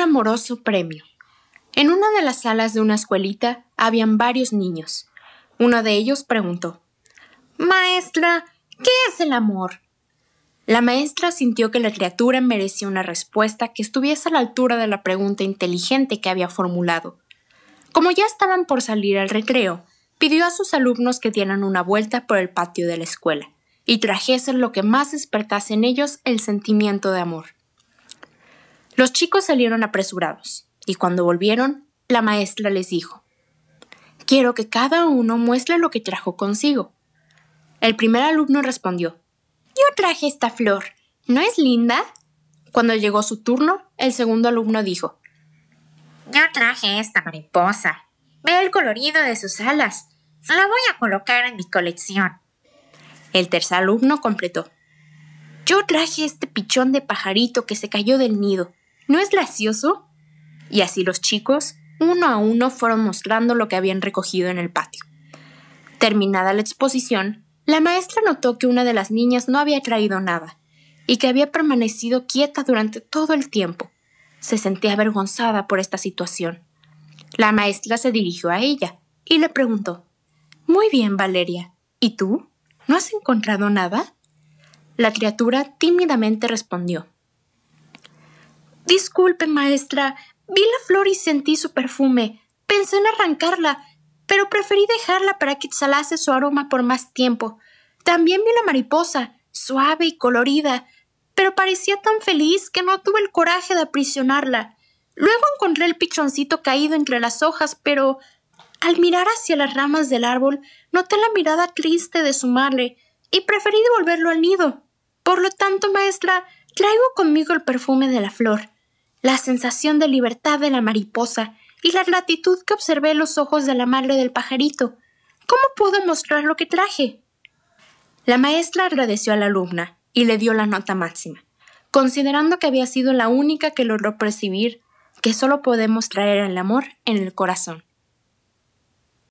Amoroso premio. En una de las salas de una escuelita habían varios niños. Uno de ellos preguntó Maestra, ¿qué es el amor? La maestra sintió que la criatura merecía una respuesta que estuviese a la altura de la pregunta inteligente que había formulado. Como ya estaban por salir al recreo, pidió a sus alumnos que dieran una vuelta por el patio de la escuela y trajesen lo que más despertase en ellos el sentimiento de amor. Los chicos salieron apresurados, y cuando volvieron, la maestra les dijo Quiero que cada uno muestre lo que trajo consigo. El primer alumno respondió Yo traje esta flor. ¿No es linda? Cuando llegó su turno, el segundo alumno dijo Yo traje esta mariposa. Ve el colorido de sus alas. La voy a colocar en mi colección. El tercer alumno completó. Yo traje este pichón de pajarito que se cayó del nido. ¿No es gracioso? Y así los chicos, uno a uno, fueron mostrando lo que habían recogido en el patio. Terminada la exposición, la maestra notó que una de las niñas no había traído nada y que había permanecido quieta durante todo el tiempo. Se sentía avergonzada por esta situación. La maestra se dirigió a ella y le preguntó Muy bien, Valeria. ¿Y tú? ¿No has encontrado nada? La criatura tímidamente respondió Disculpe, maestra, vi la flor y sentí su perfume. Pensé en arrancarla, pero preferí dejarla para que exhalase su aroma por más tiempo. También vi la mariposa, suave y colorida, pero parecía tan feliz que no tuve el coraje de aprisionarla. Luego encontré el pichoncito caído entre las hojas, pero al mirar hacia las ramas del árbol, noté la mirada triste de su madre y preferí devolverlo al nido. Por lo tanto, maestra, traigo conmigo el perfume de la flor, la sensación de libertad de la mariposa y la gratitud que observé en los ojos de la madre del pajarito. ¿Cómo puedo mostrar lo que traje? La maestra agradeció a la alumna y le dio la nota máxima, considerando que había sido la única que logró percibir que solo podemos traer el amor en el corazón.